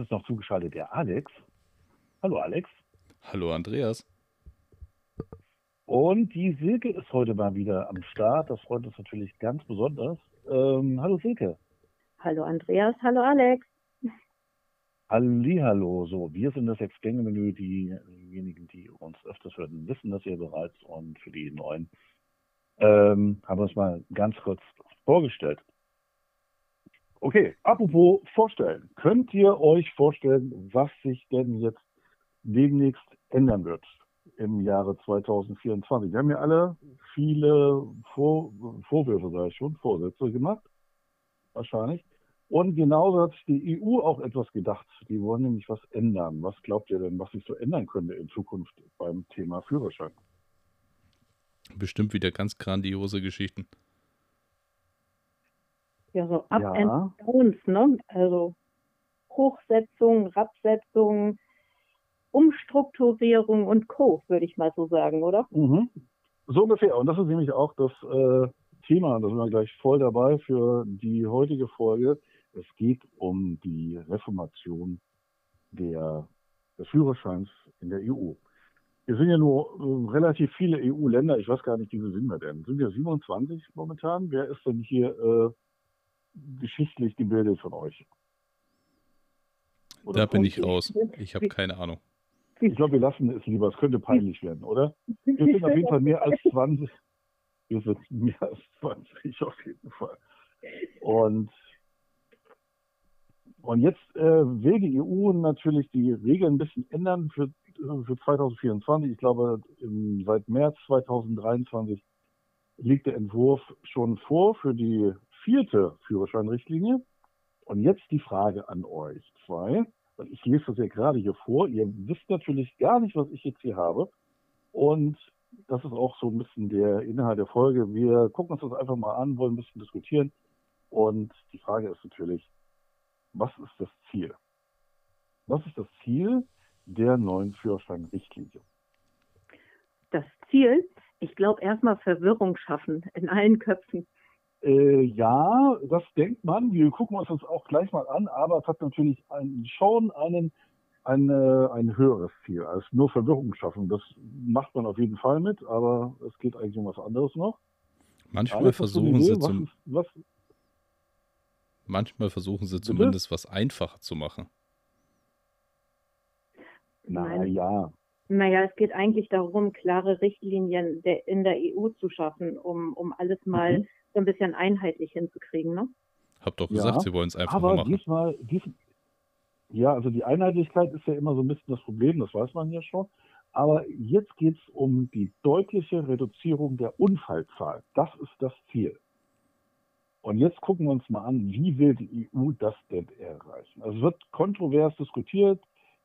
ist noch zugeschaltet der Alex. Hallo Alex. Hallo Andreas. Und die Silke ist heute mal wieder am Start. Das freut uns natürlich ganz besonders. Ähm, hallo Silke. Hallo Andreas, hallo Alex. Hallihallo. So, wir sind das Sechs-Gänge-Menü. Diejenigen, die uns öfters hören, wissen das ja bereits. Und für die Neuen ähm, haben wir uns mal ganz kurz vorgestellt. Okay, apropos vorstellen. Könnt ihr euch vorstellen, was sich denn jetzt demnächst ändern wird im Jahre 2024? Wir haben ja alle viele Vor Vorwürfe, sage ich schon, Vorsätze gemacht. Wahrscheinlich. Und genauso hat sich die EU auch etwas gedacht. Die wollen nämlich was ändern. Was glaubt ihr denn, was sich so ändern könnte in Zukunft beim Thema Führerschein? Bestimmt wieder ganz grandiose Geschichten. Ja, so Up ja. and Downs, ne? Also Hochsetzung, Rabsetzung, Umstrukturierung und Co., würde ich mal so sagen, oder? Mhm. So ungefähr. Und das ist nämlich auch das äh, Thema, da sind wir gleich voll dabei für die heutige Folge. Es geht um die Reformation der, des Führerscheins in der EU. Wir sind ja nur äh, relativ viele EU-Länder. Ich weiß gar nicht, wie viele sind wir denn? Sind wir 27 momentan? Wer ist denn hier äh, geschichtlich gebildet von euch? Oder da bin ich raus. Ich habe keine Ahnung. Ich glaube, wir lassen es lieber. Es könnte peinlich werden, oder? Wir sind auf jeden Fall mehr als 20. Wir sind mehr als 20 auf jeden Fall. Und und jetzt äh, will die EU natürlich die Regeln ein bisschen ändern für, für 2024. Ich glaube, im, seit März 2023 liegt der Entwurf schon vor für die vierte Führerscheinrichtlinie. Und jetzt die Frage an euch zwei, ich lese das ja gerade hier vor. Ihr wisst natürlich gar nicht, was ich jetzt hier habe. Und das ist auch so ein bisschen der Inhalt der Folge. Wir gucken uns das einfach mal an, wollen ein bisschen diskutieren. Und die Frage ist natürlich, was ist das Ziel? Was ist das Ziel der neuen Führerscheinrichtlinie? Das Ziel, ich glaube, erstmal Verwirrung schaffen in allen Köpfen. Äh, ja, das denkt man. Wir gucken uns das auch gleich mal an, aber es hat natürlich ein, schon einen, eine, ein höheres Ziel als nur Verwirrung schaffen. Das macht man auf jeden Fall mit, aber es geht eigentlich um was anderes noch. Manchmal Alles, versuchen sie zum, was, Manchmal versuchen sie zumindest Bitte? was einfacher zu machen. Naja. Naja, es geht eigentlich darum, klare Richtlinien in der EU zu schaffen, um, um alles mal mhm. So ein bisschen einheitlich hinzukriegen, ne? Hab doch gesagt, ja, sie wollen es einfach aber machen. Diesmal, dies, ja, also die Einheitlichkeit ist ja immer so ein bisschen das Problem, das weiß man ja schon. Aber jetzt geht es um die deutliche Reduzierung der Unfallzahl. Das ist das Ziel. Und jetzt gucken wir uns mal an, wie will die EU das denn erreichen? Also es wird kontrovers diskutiert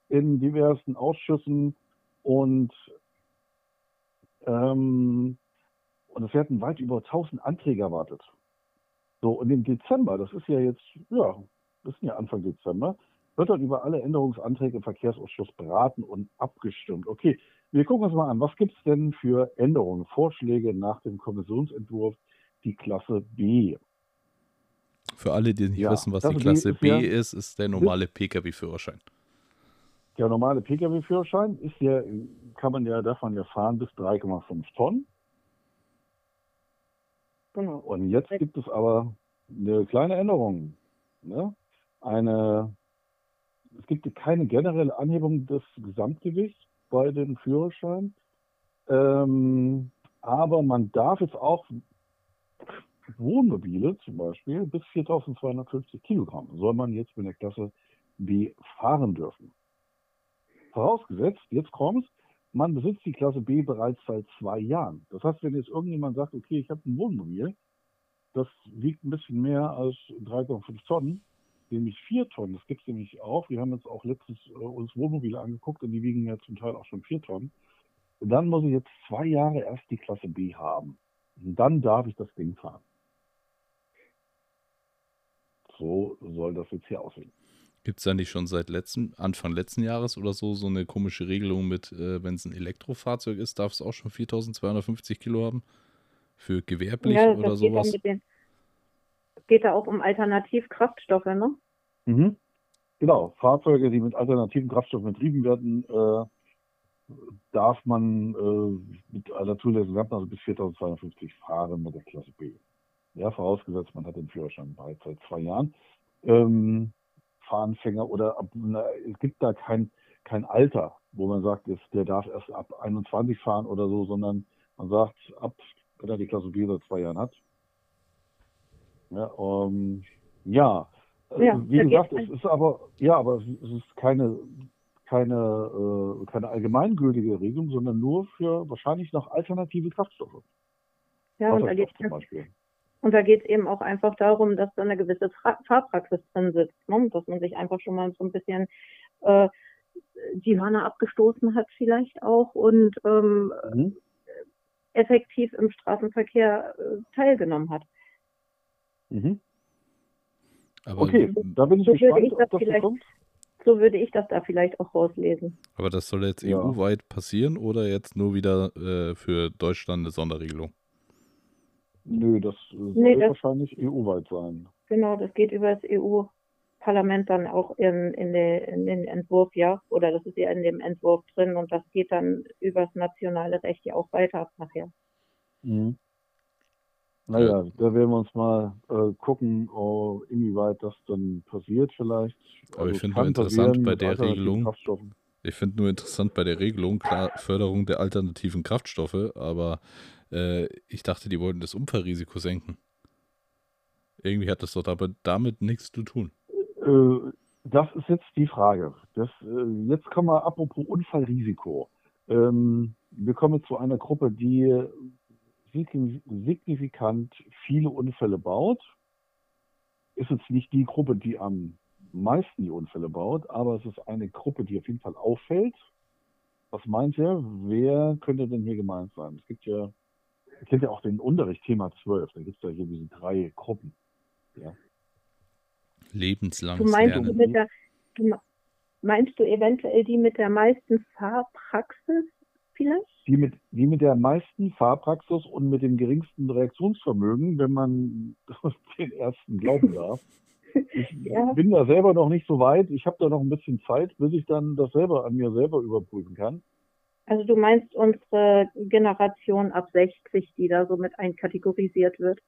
in diversen Ausschüssen und, ähm, und es werden weit über 1000 Anträge erwartet. So, und im Dezember, das ist ja jetzt, ja, das ist ja Anfang Dezember, wird dann über alle Änderungsanträge im Verkehrsausschuss beraten und abgestimmt. Okay, wir gucken uns mal an, was gibt es denn für Änderungen, Vorschläge nach dem Kommissionsentwurf, die Klasse B? Für alle, die nicht ja, wissen, was die Klasse ist B ist, ist der normale Pkw-Führerschein. Der normale Pkw-Führerschein ist ja, kann man ja davon ja fahren bis 3,5 Tonnen. Genau. Und jetzt gibt es aber eine kleine Änderung. Ne? Eine, es gibt keine generelle Anhebung des Gesamtgewichts bei dem Führerschein. Ähm, aber man darf es auch Wohnmobile zum Beispiel bis 4250 Kilogramm soll man jetzt mit der Klasse B fahren dürfen. Vorausgesetzt, jetzt kommt man besitzt die Klasse B bereits seit zwei Jahren. Das heißt, wenn jetzt irgendjemand sagt, okay, ich habe ein Wohnmobil, das wiegt ein bisschen mehr als 3,5 Tonnen, nämlich 4 Tonnen, das gibt es nämlich auch. Wir haben jetzt auch letztens äh, uns Wohnmobile angeguckt und die wiegen ja zum Teil auch schon 4 Tonnen. dann muss ich jetzt zwei Jahre erst die Klasse B haben. Und dann darf ich das Ding fahren. So soll das jetzt hier aussehen. Gibt es da nicht schon seit letzten, Anfang letzten Jahres oder so so eine komische Regelung mit, äh, wenn es ein Elektrofahrzeug ist, darf es auch schon 4250 Kilo haben? Für gewerblich ja, oder sowas? Den, Es geht da auch um Alternativkraftstoffe, ne? Mhm. Genau, Fahrzeuge, die mit alternativen Kraftstoffen betrieben werden, äh, darf man äh, mit einer Zulassung also bis 4250 fahren mit der Klasse B. Ja, vorausgesetzt, man hat den Führerschein bereits seit zwei Jahren. Ähm, Fahranfänger oder ab, na, es gibt da kein, kein Alter, wo man sagt, jetzt, der darf erst ab 21 fahren oder so, sondern man sagt, ab, wenn er die Klasse B seit zwei Jahren hat. Ja, ähm, ja. Äh, ja wie gesagt, es ist aber, ja, aber es ist keine, keine, äh, keine allgemeingültige Regelung, sondern nur für wahrscheinlich noch alternative Kraftstoffe. Ja, und da geht zum Beispiel. Und da geht es eben auch einfach darum, dass da eine gewisse Fahrpraxis drin sitzt, ne? dass man sich einfach schon mal so ein bisschen äh, die Hörner abgestoßen hat vielleicht auch und ähm, mhm. effektiv im Straßenverkehr äh, teilgenommen hat. Mhm. okay, da bin ich so gespannt, ich ob das kommt. So würde ich das da vielleicht auch rauslesen. Aber das soll jetzt ja. EU-weit passieren oder jetzt nur wieder äh, für Deutschland eine Sonderregelung? Nö, das soll nee, das, wahrscheinlich EU-weit sein. Genau, das geht über das EU-Parlament dann auch in, in, de, in, den Entwurf, ja. Oder das ist ja in dem Entwurf drin und das geht dann über das nationale Recht ja auch weiter nachher. Mhm. Naja, da werden wir uns mal äh, gucken, oh, inwieweit das dann passiert vielleicht. Aber also ich finde nur interessant bei der Regelung. Ich finde nur interessant bei der Regelung, klar, Förderung der alternativen Kraftstoffe, aber äh, ich dachte, die wollten das Unfallrisiko senken. Irgendwie hat das doch aber damit nichts zu tun. Äh, das ist jetzt die Frage. Das, äh, jetzt kommen wir apropos Unfallrisiko. Ähm, wir kommen zu einer Gruppe, die signifikant viele Unfälle baut. Ist jetzt nicht die Gruppe, die am meisten die Unfälle baut, aber es ist eine Gruppe, die auf jeden Fall auffällt. Was meint ihr? Wer könnte denn hier gemeint sein? Es gibt ja kennt ja auch den Unterricht Thema 12, da gibt es ja hier diese drei Gruppen. Ja. Lebenslanges du meinst, Lernen. Der, du meinst du eventuell die mit der meisten Fahrpraxis vielleicht? Die mit, die mit der meisten Fahrpraxis und mit dem geringsten Reaktionsvermögen, wenn man den ersten glauben darf. Ich ja. bin da selber noch nicht so weit. Ich habe da noch ein bisschen Zeit, bis ich dann das selber an mir selber überprüfen kann. Also du meinst unsere Generation ab 60, die da so mit einkategorisiert wird?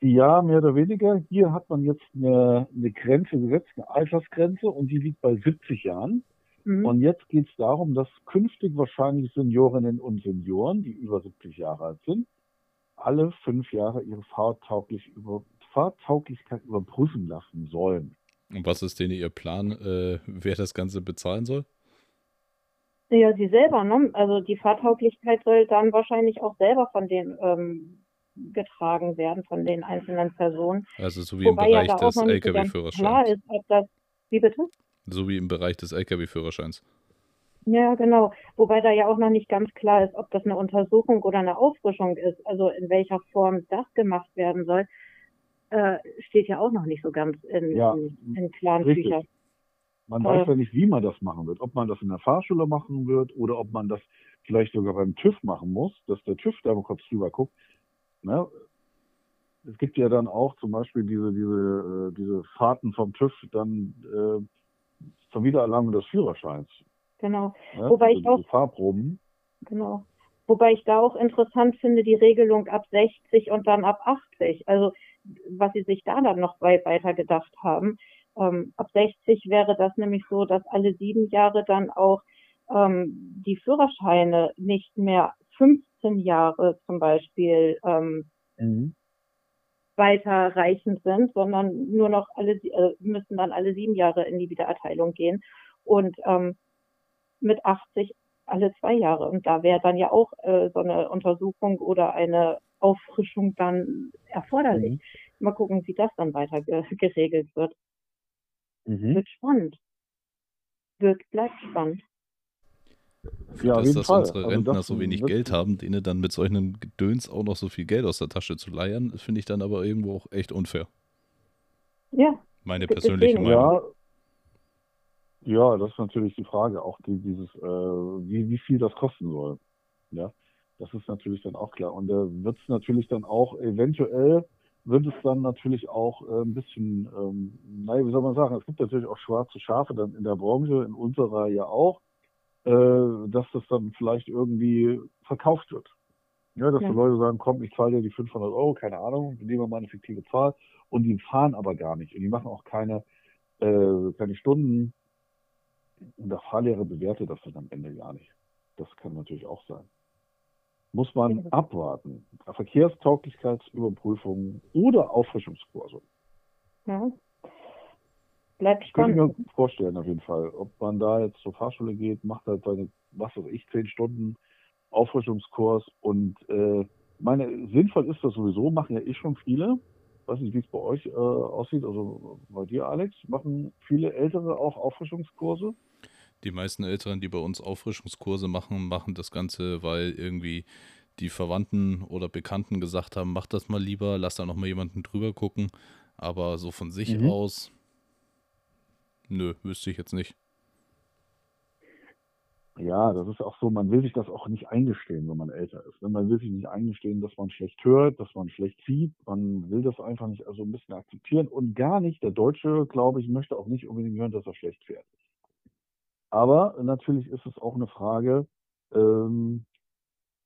Ja, mehr oder weniger. Hier hat man jetzt eine, eine Grenze gesetzt, eine Altersgrenze, und die liegt bei 70 Jahren. Mhm. Und jetzt geht es darum, dass künftig wahrscheinlich Seniorinnen und Senioren, die über 70 Jahre alt sind, alle fünf Jahre ihre Fahrtauglich über, Fahrtauglichkeit überprüfen lassen sollen. Und was ist denn Ihr Plan, äh, wer das Ganze bezahlen soll? Ja, sie selber, ne? Also die Fahrtauglichkeit soll dann wahrscheinlich auch selber von den ähm, getragen werden, von den einzelnen Personen. Also so wie Wobei im Bereich ja des Lkw-Führerscheins. Klar ist, ob das. Wie bitte? So wie im Bereich des Lkw-Führerscheins. Ja, genau. Wobei da ja auch noch nicht ganz klar ist, ob das eine Untersuchung oder eine Auffrischung ist, also in welcher Form das gemacht werden soll, äh, steht ja auch noch nicht so ganz in, ja, in, in klaren Büchern. Man äh, weiß ja nicht, wie man das machen wird. Ob man das in der Fahrschule machen wird oder ob man das vielleicht sogar beim TÜV machen muss, dass der TÜV da mal kurz drüber guckt. Ne? Es gibt ja dann auch zum Beispiel diese, diese, äh, diese Fahrten vom TÜV dann äh, zum Wiedererlangen des Führerscheins. Genau. Ne? Wobei also ich auch, Fahrproben. Genau. Wobei ich da auch interessant finde, die Regelung ab 60 und dann ab 80. Also was sie sich da dann noch weiter gedacht haben. Ähm, ab 60 wäre das nämlich so, dass alle sieben Jahre dann auch ähm, die Führerscheine nicht mehr 15 Jahre zum Beispiel ähm, mhm. weiterreichend sind, sondern nur noch alle äh, müssen dann alle sieben Jahre in die Wiedererteilung gehen und ähm, mit 80 alle zwei Jahre. Und da wäre dann ja auch äh, so eine Untersuchung oder eine Auffrischung dann erforderlich. Mhm. Mal gucken, wie das dann weiter geregelt wird. Mhm. Wird spannend. Wird, bleibt spannend. Ja, dass, dass unsere also Rentner das so wenig Geld haben, denen dann mit solchen Gedöns auch noch so viel Geld aus der Tasche zu leiern, finde ich dann aber irgendwo auch echt unfair. Ja. Meine persönliche Meinung. Ja, ja, das ist natürlich die Frage, auch die, dieses, äh, wie, wie viel das kosten soll. Ja, das ist natürlich dann auch klar. Und da wird es natürlich dann auch eventuell wird es dann natürlich auch äh, ein bisschen, ähm, naja, wie soll man sagen, es gibt natürlich auch schwarze Schafe dann in der Branche, in unserer ja auch, äh, dass das dann vielleicht irgendwie verkauft wird. Ja, dass ja. die Leute sagen, komm, ich zahle dir die 500 Euro, keine Ahnung, nehmen wir mal eine fiktive Zahl und die fahren aber gar nicht und die machen auch keine, äh, keine Stunden und der Fahrlehrer bewertet das dann am Ende gar nicht. Das kann natürlich auch sein muss man abwarten. Verkehrstauglichkeitsüberprüfungen oder Auffrischungskurse. Ja. Bleibt spannend. Könnte ich mir vorstellen, auf jeden Fall. Ob man da jetzt zur Fahrschule geht, macht halt seine, was weiß ich, zehn Stunden Auffrischungskurs und äh, meine, sinnvoll ist das sowieso, machen ja eh schon viele. weiß nicht, wie es bei euch äh, aussieht, also bei dir, Alex, machen viele Ältere auch Auffrischungskurse? Die meisten Älteren, die bei uns Auffrischungskurse machen, machen das Ganze, weil irgendwie die Verwandten oder Bekannten gesagt haben, mach das mal lieber, lass da noch mal jemanden drüber gucken. Aber so von sich mhm. aus, nö, wüsste ich jetzt nicht. Ja, das ist auch so, man will sich das auch nicht eingestehen, wenn man älter ist. Ne? Man will sich nicht eingestehen, dass man schlecht hört, dass man schlecht sieht. Man will das einfach nicht also ein bisschen akzeptieren und gar nicht. Der Deutsche, glaube ich, möchte auch nicht unbedingt hören, dass er schlecht fährt. Aber natürlich ist es auch eine Frage, ähm,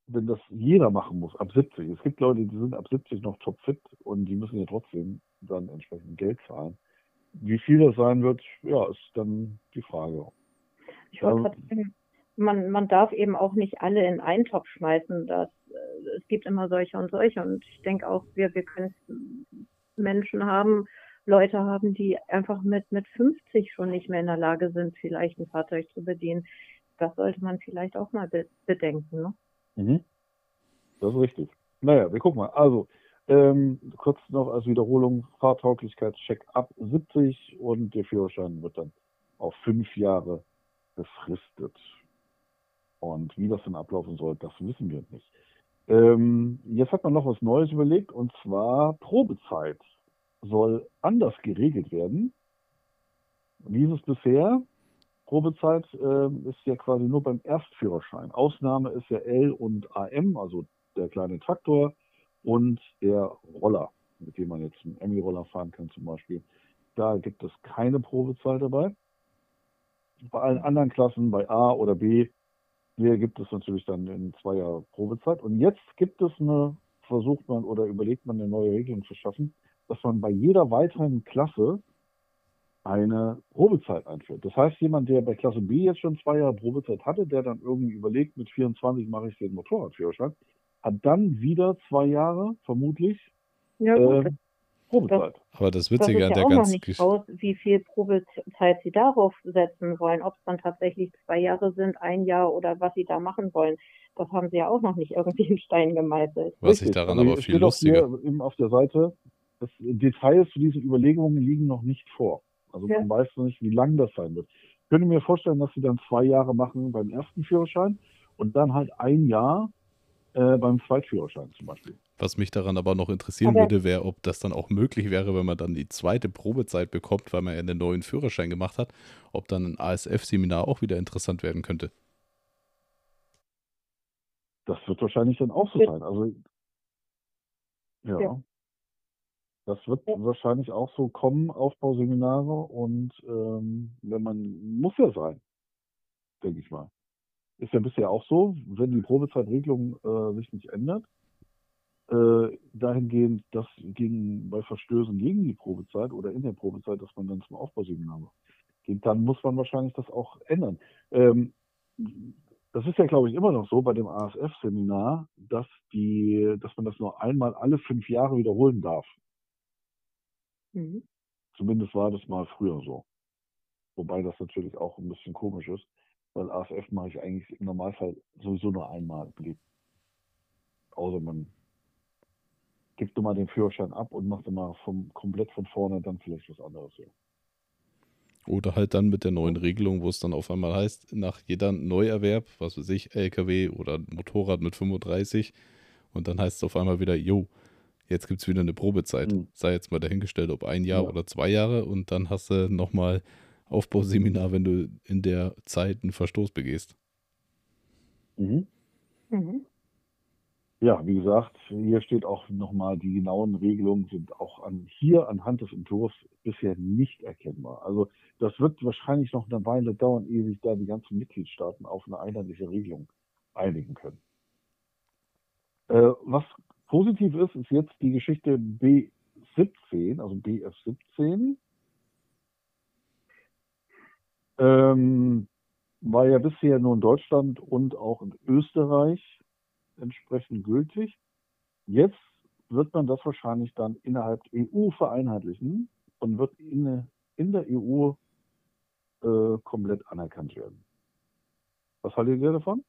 wenn das jeder machen muss, ab 70. Es gibt Leute, die sind ab 70 noch topfit und die müssen ja trotzdem dann entsprechend Geld zahlen. Wie viel das sein wird, ja, ist dann die Frage. Ich wollte gerade sagen, man, man darf eben auch nicht alle in einen Topf schmeißen. Das, äh, es gibt immer solche und solche. Und ich denke auch, wir, wir können Menschen haben, Leute haben, die einfach mit, mit 50 schon nicht mehr in der Lage sind, vielleicht ein Fahrzeug zu bedienen. Das sollte man vielleicht auch mal be bedenken. Ne? Mhm. Das ist richtig. Naja, wir gucken mal. Also, ähm, kurz noch als Wiederholung, Fahrtauglichkeitscheck ab 70 und der Führerschein wird dann auf fünf Jahre befristet. Und wie das dann ablaufen soll, das wissen wir nicht. Ähm, jetzt hat man noch was Neues überlegt, und zwar Probezeit soll anders geregelt werden. Wie ist es bisher? Probezeit äh, ist ja quasi nur beim Erstführerschein. Ausnahme ist ja L und AM, also der kleine Traktor und der Roller, mit dem man jetzt einen Emmy-Roller fahren kann zum Beispiel. Da gibt es keine Probezeit dabei. Bei allen anderen Klassen, bei A oder B, hier gibt es natürlich dann in zwei Jahre Probezeit. Und jetzt gibt es eine, versucht man oder überlegt man eine neue Regelung zu schaffen, dass man bei jeder weiteren Klasse eine Probezeit einführt. Das heißt, jemand, der bei Klasse B jetzt schon zwei Jahre Probezeit hatte, der dann irgendwie überlegt, mit 24 mache ich den Motorradführerschein, hat dann wieder zwei Jahre, vermutlich, ja, äh, Probezeit. Das, Aber das Witzige das an der auch ganzen raus, wie viel Probezeit sie darauf setzen wollen, ob es dann tatsächlich zwei Jahre sind, ein Jahr oder was sie da machen wollen. Das haben sie ja auch noch nicht irgendwie in Stein gemeißelt. Was ich daran also, aber viel lustiger. Hier eben auf der Seite, das Details zu diesen Überlegungen liegen noch nicht vor. Also ja. man weiß noch nicht, wie lang das sein wird. Ich könnte mir vorstellen, dass sie dann zwei Jahre machen beim ersten Führerschein und dann halt ein Jahr äh, beim Zweitführerschein zum Beispiel. Was mich daran aber noch interessieren aber würde, wäre, ob das dann auch möglich wäre, wenn man dann die zweite Probezeit bekommt, weil man ja einen neuen Führerschein gemacht hat, ob dann ein ASF-Seminar auch wieder interessant werden könnte. Das wird wahrscheinlich dann auch so sein. Also ja. ja. Das wird wahrscheinlich auch so kommen, Aufbauseminare und ähm, wenn man, muss ja sein, denke ich mal. Ist ja bisher auch so, wenn die Probezeitregelung äh, sich nicht ändert, äh, dahingehend, dass gegen, bei Verstößen gegen die Probezeit oder in der Probezeit, dass man dann zum Aufbauseminar geht, dann muss man wahrscheinlich das auch ändern. Ähm, das ist ja, glaube ich, immer noch so bei dem ASF-Seminar, dass die, dass man das nur einmal alle fünf Jahre wiederholen darf. Mhm. Zumindest war das mal früher so. Wobei das natürlich auch ein bisschen komisch ist, weil ASF mache ich eigentlich im Normalfall sowieso nur einmal blieb. Außer man gibt mal den Führerschein ab und macht mal vom, komplett von vorne dann vielleicht was anderes. Ja. Oder halt dann mit der neuen Regelung, wo es dann auf einmal heißt, nach jeder Neuerwerb, was weiß ich, LKW oder Motorrad mit 35, und dann heißt es auf einmal wieder, jo, jetzt gibt es wieder eine Probezeit. Mhm. Sei jetzt mal dahingestellt, ob ein Jahr ja. oder zwei Jahre und dann hast du nochmal Aufbauseminar, wenn du in der Zeit einen Verstoß begehst. Mhm. Mhm. Ja, wie gesagt, hier steht auch nochmal, die genauen Regelungen sind auch an, hier anhand des Entwurfs bisher nicht erkennbar. Also das wird wahrscheinlich noch eine Weile dauern, ehe sich da die ganzen Mitgliedstaaten auf eine einheitliche Regelung einigen können. Äh, was positiv ist, ist jetzt die Geschichte B17, also BF17. Ähm, war ja bisher nur in Deutschland und auch in Österreich entsprechend gültig. Jetzt wird man das wahrscheinlich dann innerhalb EU vereinheitlichen und wird in, in der EU äh, komplett anerkannt werden. Was haltet ihr davon?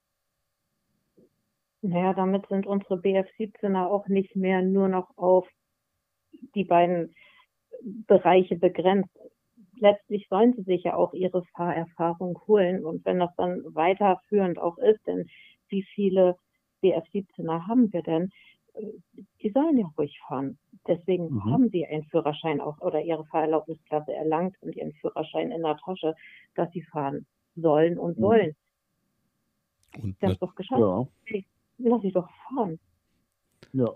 Naja, damit sind unsere BF17er auch nicht mehr nur noch auf die beiden Bereiche begrenzt. Letztlich sollen sie sich ja auch ihre Fahrerfahrung holen. Und wenn das dann weiterführend auch ist, denn wie viele BF17er haben wir denn? Die sollen ja ruhig fahren. Deswegen mhm. haben sie einen Führerschein auch oder ihre Fahrerlaubnisklasse erlangt und ihren Führerschein in der Tasche, dass sie fahren sollen und mhm. sollen. Und das ist doch geschafft. Ja. Lass ich doch fahren. Ja,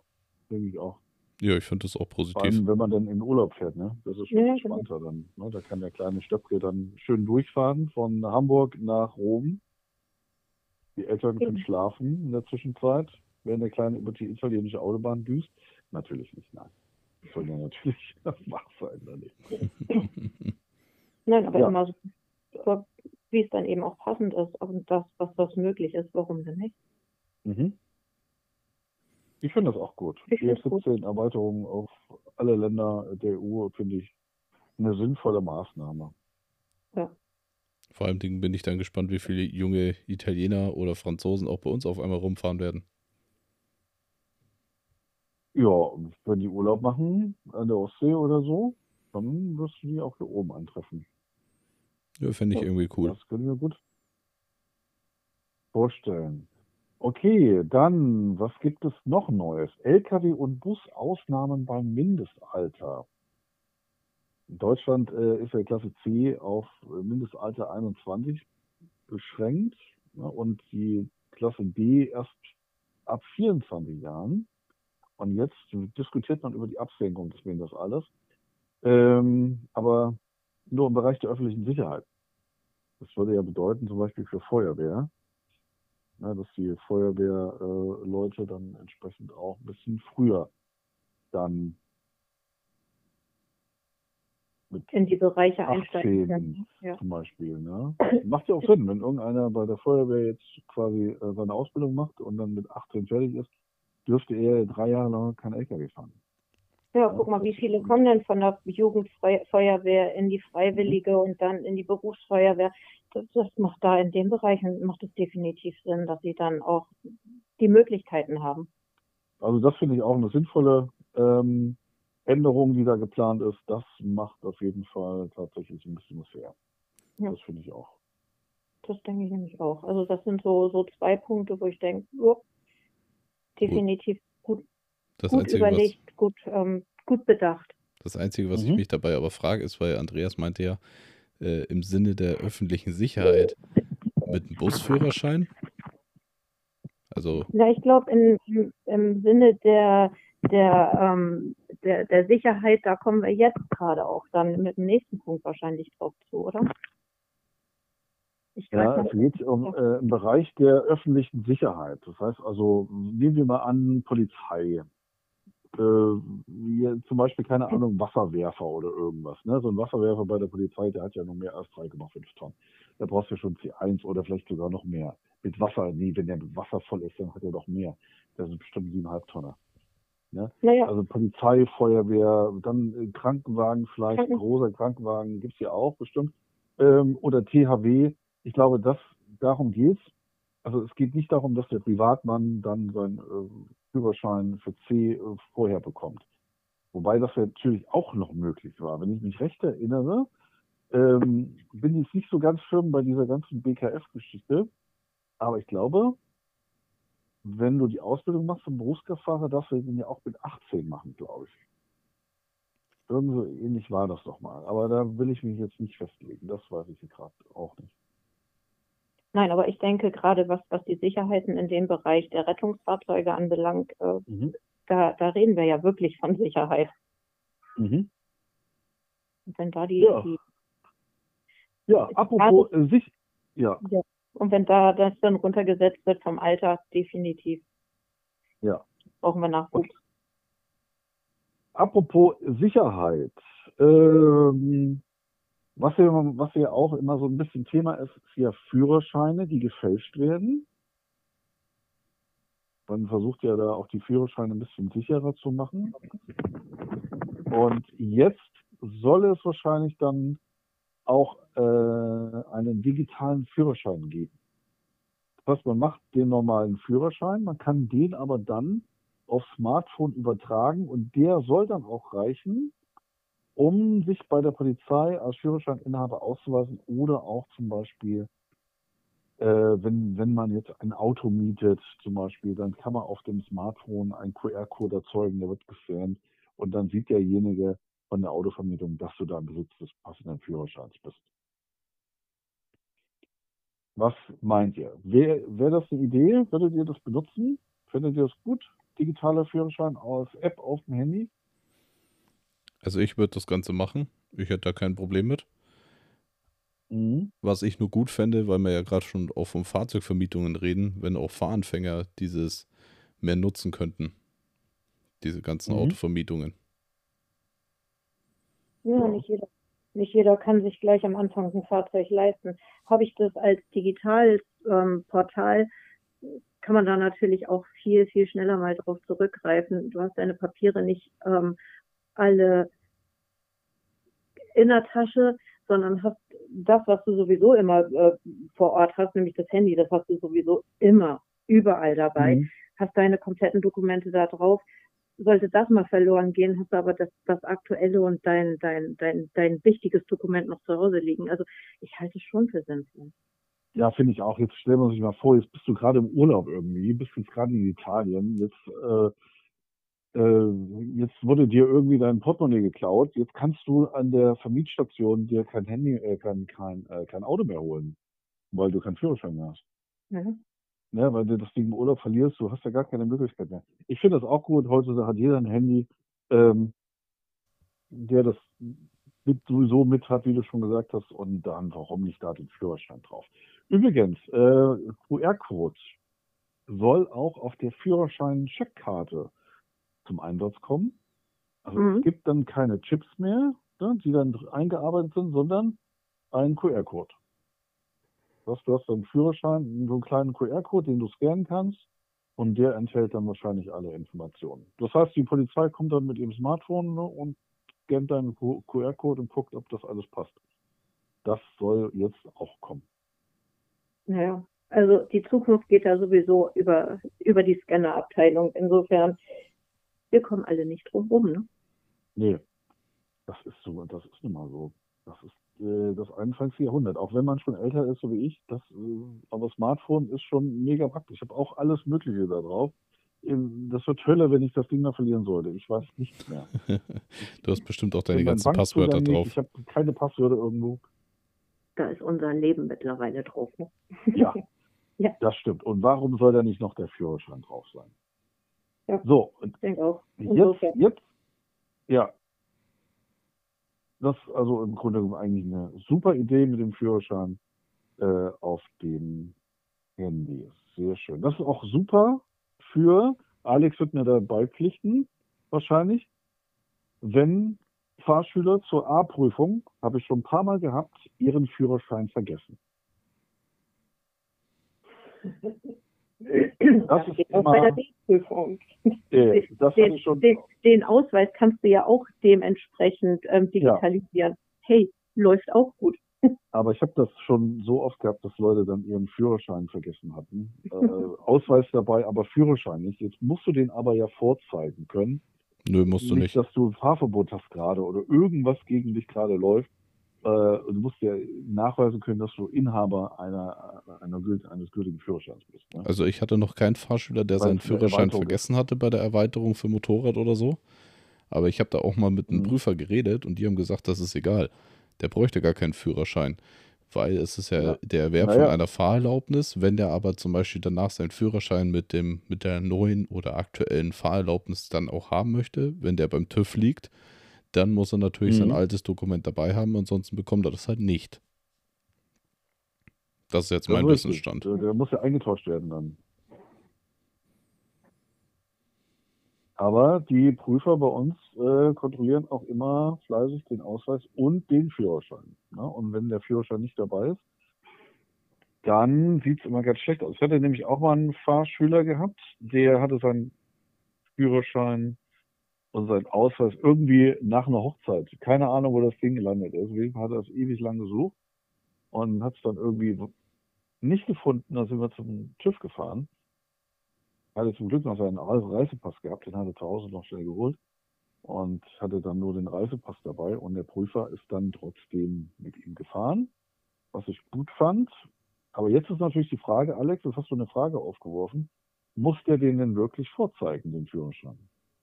denke ich auch. Ja, ich finde das auch positiv. Vor allem, wenn man dann in Urlaub fährt, ne? Das ist schon ja, genau. entspannter genau. dann. Ne? Da kann der kleine Stöpke dann schön durchfahren von Hamburg nach Rom. Die Eltern können ja. schlafen in der Zwischenzeit, während der Kleine über die italienische Autobahn düst. Natürlich nicht, nein. Das soll ja natürlich wach sein, dann nicht. nein, aber ja. immer so, wie es dann eben auch passend ist und das, was, was möglich ist, warum denn nicht? Mhm. Ich finde das auch gut. Ich Die 17 Erweiterungen auf alle Länder der EU finde ich eine sinnvolle Maßnahme. Ja. Vor allem bin ich dann gespannt, wie viele junge Italiener oder Franzosen auch bei uns auf einmal rumfahren werden. Ja, wenn die Urlaub machen an der Ostsee oder so, dann wirst du die auch hier oben antreffen. Ja, fände ich ja, irgendwie cool. Das können wir gut vorstellen. Okay, dann, was gibt es noch Neues? Lkw und Busausnahmen beim Mindestalter. In Deutschland äh, ist ja Klasse C auf Mindestalter 21 beschränkt ne, und die Klasse B erst ab 24 Jahren. Und jetzt diskutiert man über die Absenkung des Mindestalters, ähm, aber nur im Bereich der öffentlichen Sicherheit. Das würde ja bedeuten, zum Beispiel für Feuerwehr, ne, dass die Feuerwehrleute äh, dann entsprechend auch ein bisschen früher dann in die Bereiche einsteigen können. Ja. Zum Beispiel. Ne? Macht ja auch Sinn, wenn irgendeiner bei der Feuerwehr jetzt quasi äh, seine Ausbildung macht und dann mit 18 fertig ist, dürfte er drei Jahre lang kein LKW fahren. Ja, guck mal, wie viele kommen denn von der Jugendfeuerwehr in die Freiwillige und dann in die Berufsfeuerwehr? Das, das macht da in dem Bereich macht es definitiv Sinn, dass sie dann auch die Möglichkeiten haben. Also das finde ich auch eine sinnvolle ähm, Änderung, die da geplant ist. Das macht auf jeden Fall tatsächlich ein bisschen was her. Ja. Das finde ich auch. Das denke ich nämlich auch. Also das sind so, so zwei Punkte, wo ich denke, oh, definitiv gut das gut Einzige, überlegt, was, gut, ähm, gut bedacht. Das Einzige, was mhm. ich mich dabei aber frage, ist, weil Andreas meinte ja, äh, im Sinne der öffentlichen Sicherheit mit einem Busführerschein? Also. Ja, ich glaube, im, Sinne der, der, ähm, der, der Sicherheit, da kommen wir jetzt gerade auch dann mit dem nächsten Punkt wahrscheinlich drauf zu, oder? Ich ja, es geht um äh, im Bereich der öffentlichen Sicherheit. Das heißt also, nehmen wir mal an, Polizei äh, wie zum Beispiel, keine Ahnung, Wasserwerfer oder irgendwas. Ne? So ein Wasserwerfer bei der Polizei, der hat ja noch mehr als 3,5 Tonnen. Da brauchst du ja schon C1 oder vielleicht sogar noch mehr. Mit Wasser, nee, wenn der mit Wasser voll ist, dann hat er doch mehr. Das sind bestimmt 7,5 Tonner. Ne? Naja. Also Polizei, Feuerwehr, dann Krankenwagen vielleicht, mhm. großer Krankenwagen gibt's ja auch bestimmt. Ähm, oder THW. Ich glaube, das, darum geht's. Also es geht nicht darum, dass der Privatmann dann sein äh, Führerschein für C äh, vorher bekommt. Wobei das natürlich auch noch möglich war. Wenn ich mich recht erinnere, ähm, bin ich nicht so ganz firm bei dieser ganzen BKF-Geschichte. Aber ich glaube, wenn du die Ausbildung machst zum Berufskraftfahrer, darfst du den ja auch mit 18 machen, glaube ich. Irgendso ähnlich war das doch mal. Aber da will ich mich jetzt nicht festlegen. Das weiß ich gerade auch nicht. Nein, aber ich denke gerade, was, was die Sicherheiten in dem Bereich der Rettungsfahrzeuge anbelangt, äh, mhm. da, da reden wir ja wirklich von Sicherheit. Mhm. Und wenn da die, ja, die ja apropos äh, sich, ja. ja. Und wenn da das dann runtergesetzt wird vom Alter, definitiv. Ja. Brauchen wir Nachwuchs. Okay. Apropos Sicherheit. Ähm, was ja, was ja auch immer so ein bisschen Thema ist, ist ja Führerscheine, die gefälscht werden. Man versucht ja da auch die Führerscheine ein bisschen sicherer zu machen. Und jetzt soll es wahrscheinlich dann auch äh, einen digitalen Führerschein geben. Das heißt, man macht den normalen Führerschein, man kann den aber dann aufs Smartphone übertragen und der soll dann auch reichen, um sich bei der Polizei als Führerscheininhaber auszuweisen oder auch zum Beispiel, äh, wenn, wenn man jetzt ein Auto mietet, zum Beispiel, dann kann man auf dem Smartphone einen QR-Code erzeugen, der wird gescannt und dann sieht derjenige von der Autovermietung, dass du da im Besitz des passenden Führerscheins bist. Was meint ihr? Wäre wär das eine Idee? Würdet ihr das benutzen? Findet ihr das gut? Digitaler Führerschein aus App auf dem Handy? Also ich würde das Ganze machen. Ich hätte da kein Problem mit. Mhm. Was ich nur gut fände, weil wir ja gerade schon auch von Fahrzeugvermietungen reden, wenn auch Fahranfänger dieses mehr nutzen könnten. Diese ganzen mhm. Autovermietungen. Ja, nicht jeder, nicht jeder kann sich gleich am Anfang ein Fahrzeug leisten. Habe ich das als digitales ähm, Portal, kann man da natürlich auch viel, viel schneller mal drauf zurückgreifen. Du hast deine Papiere nicht ähm, alle in der Tasche, sondern hast das, was du sowieso immer äh, vor Ort hast, nämlich das Handy, das hast du sowieso immer überall dabei, mhm. hast deine kompletten Dokumente da drauf. Sollte das mal verloren gehen, hast du aber das, das aktuelle und dein, dein, dein, dein wichtiges Dokument noch zu Hause liegen. Also ich halte es schon für sinnvoll. Ja, finde ich auch. Jetzt stellen wir uns mal vor, jetzt bist du gerade im Urlaub irgendwie, bist jetzt gerade in Italien, jetzt äh, jetzt wurde dir irgendwie dein Portemonnaie geklaut, jetzt kannst du an der Vermietstation dir kein Handy, äh, kein, kein, äh, kein Auto mehr holen, weil du keinen Führerschein mehr hast. Mhm. Ja, weil du das Ding im Urlaub verlierst, du hast ja gar keine Möglichkeit mehr. Ich finde das auch gut, heute hat jeder ein Handy, ähm, der das mit, sowieso mit hat, wie du schon gesagt hast, und dann warum nicht da den Führerschein drauf. Übrigens, äh, QR-Code soll auch auf der Führerschein-Checkkarte zum Einsatz kommen. Also mhm. es gibt dann keine Chips mehr, ne, die dann eingearbeitet sind, sondern einen QR-Code. Du hast, du hast einen Führerschein, so einen kleinen QR-Code, den du scannen kannst und der enthält dann wahrscheinlich alle Informationen. Das heißt, die Polizei kommt dann mit ihrem Smartphone ne, und scannt deinen QR-Code und guckt, ob das alles passt. Das soll jetzt auch kommen. Naja, also die Zukunft geht da sowieso über, über die Scannerabteilung. Insofern wir kommen alle nicht drum rum, ne? Nee, das ist so, das ist nun mal so. Das ist äh, das 21. Jahrhundert. Auch wenn man schon älter ist, so wie ich, das, äh, aber Smartphone ist schon mega praktisch. Ich habe auch alles Mögliche da drauf. Das wird Hölle, wenn ich das Ding mal verlieren sollte. Ich weiß nichts mehr. du hast bestimmt auch deine ganzen Passwörter drauf. Ich habe keine Passwörter irgendwo. Da ist unser Leben mittlerweile drauf. Ne? Ja, ja, das stimmt. Und warum soll da nicht noch der Führerschein drauf sein? Ja, so, auch. Jetzt, jetzt, ja. Das ist also im Grunde genommen eigentlich eine super Idee mit dem Führerschein äh, auf dem Handy. Sehr schön. Das ist auch super für, Alex wird mir dabei pflichten, wahrscheinlich, wenn Fahrschüler zur A-Prüfung, habe ich schon ein paar Mal gehabt, ihren Führerschein vergessen. Das ist auch bei der B-Prüfung. Äh, den, den, den, Ausweis kannst du ja auch dementsprechend ähm, digitalisieren. Ja. Hey, läuft auch gut. Aber ich habe das schon so oft gehabt, dass Leute dann ihren Führerschein vergessen hatten. Äh, Ausweis dabei, aber Führerschein nicht. Jetzt musst du den aber ja vorzeigen können. Nö, musst du nicht. Nicht, dass du ein Fahrverbot hast gerade oder irgendwas gegen dich gerade läuft du musst ja nachweisen können, dass du Inhaber einer, einer, eines gültigen Führerscheins bist. Ne? Also ich hatte noch keinen Fahrschüler, der Weil seinen Führerschein vergessen hatte bei der Erweiterung für Motorrad oder so. Aber ich habe da auch mal mit einem mhm. Prüfer geredet und die haben gesagt, das ist egal. Der bräuchte gar keinen Führerschein. weil es ist ja, ja. der Erwerb naja. von einer Fahrerlaubnis. Wenn der aber zum Beispiel danach seinen Führerschein mit, dem, mit der neuen oder aktuellen Fahrerlaubnis dann auch haben möchte, wenn der beim TÜV liegt, dann muss er natürlich mhm. sein altes Dokument dabei haben, ansonsten bekommt er das halt nicht. Das ist jetzt das mein Wissensstand. Der, der muss ja eingetauscht werden dann. Aber die Prüfer bei uns äh, kontrollieren auch immer fleißig den Ausweis und den Führerschein. Ne? Und wenn der Führerschein nicht dabei ist, dann sieht es immer ganz schlecht aus. Ich hatte nämlich auch mal einen Fahrschüler gehabt, der hatte seinen Führerschein und seinen Ausweis irgendwie nach einer Hochzeit. Keine Ahnung, wo das Ding gelandet ist. Deswegen hat er es ewig lang gesucht und hat es dann irgendwie nicht gefunden. Da sind wir zum TÜV gefahren hatte zum Glück noch seinen Reisepass gehabt, den hatte er zu Hause noch schnell geholt und hatte dann nur den Reisepass dabei und der Prüfer ist dann trotzdem mit ihm gefahren, was ich gut fand. Aber jetzt ist natürlich die Frage, Alex, das hast du eine Frage aufgeworfen, muss der den denn wirklich vorzeigen, den Führerschein?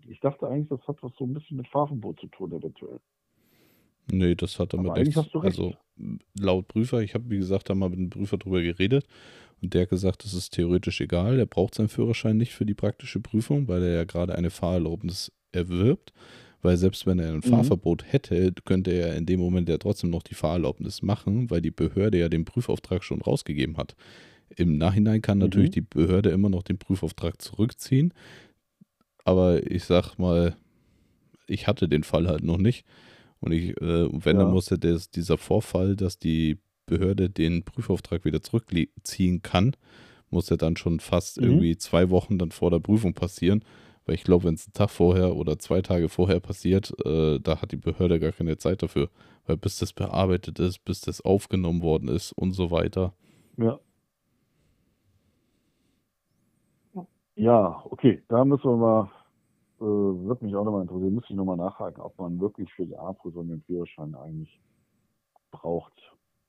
Ich dachte eigentlich, das hat was so ein bisschen mit Fahrverbot zu tun, eventuell. Nee, das hat damit nichts. Also laut Prüfer, ich habe wie gesagt da mal mit dem Prüfer drüber geredet und der hat gesagt, das ist theoretisch egal. Er braucht seinen Führerschein nicht für die praktische Prüfung, weil er ja gerade eine Fahrerlaubnis erwirbt. Weil selbst wenn er ein mhm. Fahrverbot hätte, könnte er in dem Moment ja trotzdem noch die Fahrerlaubnis machen, weil die Behörde ja den Prüfauftrag schon rausgegeben hat. Im Nachhinein kann natürlich mhm. die Behörde immer noch den Prüfauftrag zurückziehen. Aber ich sag mal, ich hatte den Fall halt noch nicht. Und ich, äh, wenn, ja. dann musste das, dieser Vorfall, dass die Behörde den Prüfauftrag wieder zurückziehen kann, muss er dann schon fast mhm. irgendwie zwei Wochen dann vor der Prüfung passieren. Weil ich glaube, wenn es einen Tag vorher oder zwei Tage vorher passiert, äh, da hat die Behörde gar keine Zeit dafür. Weil bis das bearbeitet ist, bis das aufgenommen worden ist und so weiter. Ja. Ja, okay, da müssen wir mal äh, wird mich auch nochmal interessieren, muss ich nochmal nachhaken, ob man wirklich für die A-Prüfung den Führerschein eigentlich braucht.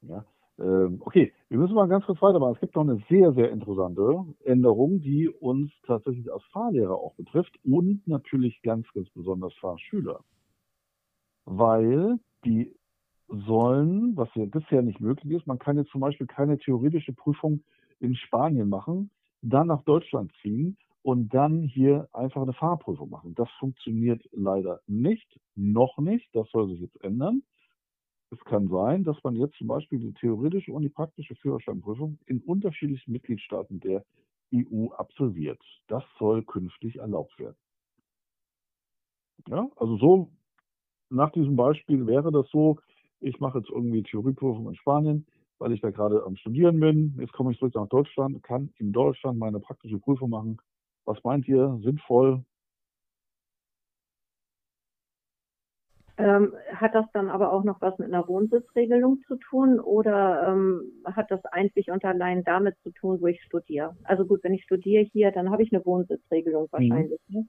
Ja? Ähm, okay, wir müssen mal ganz kurz weitermachen. Es gibt noch eine sehr, sehr interessante Änderung, die uns tatsächlich als Fahrlehrer auch betrifft und natürlich ganz, ganz besonders Fahrschüler. Weil die sollen, was ja bisher nicht möglich ist, man kann jetzt zum Beispiel keine theoretische Prüfung in Spanien machen, dann nach Deutschland ziehen und dann hier einfach eine Fahrprüfung machen. Das funktioniert leider nicht, noch nicht. Das soll sich jetzt ändern. Es kann sein, dass man jetzt zum Beispiel die theoretische und die praktische Führerscheinprüfung in unterschiedlichen Mitgliedstaaten der EU absolviert. Das soll künftig erlaubt werden. Ja, also so nach diesem Beispiel wäre das so, ich mache jetzt irgendwie Theorieprüfung in Spanien, weil ich da gerade am Studieren bin. Jetzt komme ich zurück nach Deutschland, kann in Deutschland meine praktische Prüfung machen was meint ihr, sinnvoll? Ähm, hat das dann aber auch noch was mit einer Wohnsitzregelung zu tun oder ähm, hat das einzig und allein damit zu tun, wo ich studiere? Also gut, wenn ich studiere hier, dann habe ich eine Wohnsitzregelung mhm. wahrscheinlich. Mhm. Ne?